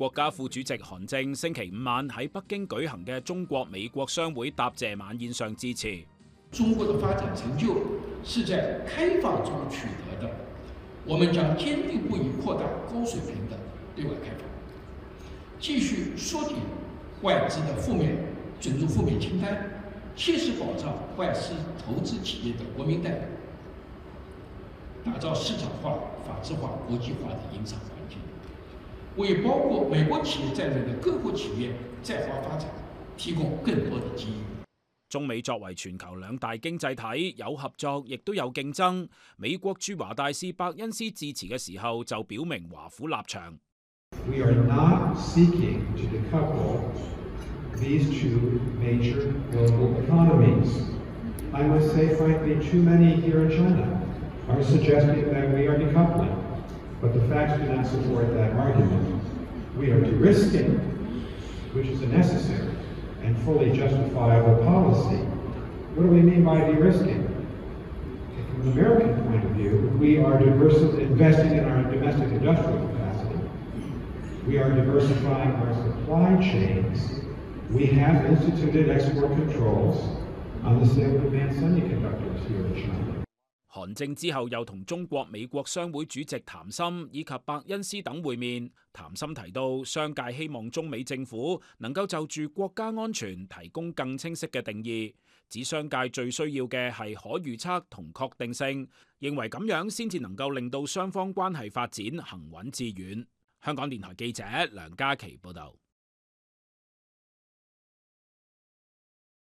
国家副主席韩正星期五晚喺北京举行嘅中国美国商会答谢晚宴上致辞。中国的发展成就是在开放中取得的，我们将坚定不移扩大高水平的对外开放，继续缩减外资的负面准入负面清单，切实保障外资投资企业的国民待遇，打造市场化、法治化、国际化的营商环境。为包括美国企业在内的各国企业在华发展提供更多的机遇。中美作为全球两大经济体，有合作，亦都有竞争。美国驻华大使伯恩斯致辞嘅时候就表明华府立场。We are not seeking to decouple these two major global economies. I must say frankly, too many here in China are suggesting that we are decoupling. But the facts do not support that argument. We are de-risking, which is a necessary and fully justifiable policy. What do we mean by de-risking? From an American point of view, we are investing in our domestic industrial capacity. We are diversifying our supply chains. We have instituted export controls on the sale of advanced semiconductors here 政之後又同中國美國商會主席譚森以及伯恩斯等會面。譚森提到，商界希望中美政府能夠就住國家安全提供更清晰嘅定義，指商界最需要嘅係可預測同確定性，認為咁樣先至能夠令到雙方關係發展行穩致遠。香港電台記者梁嘉琪報道。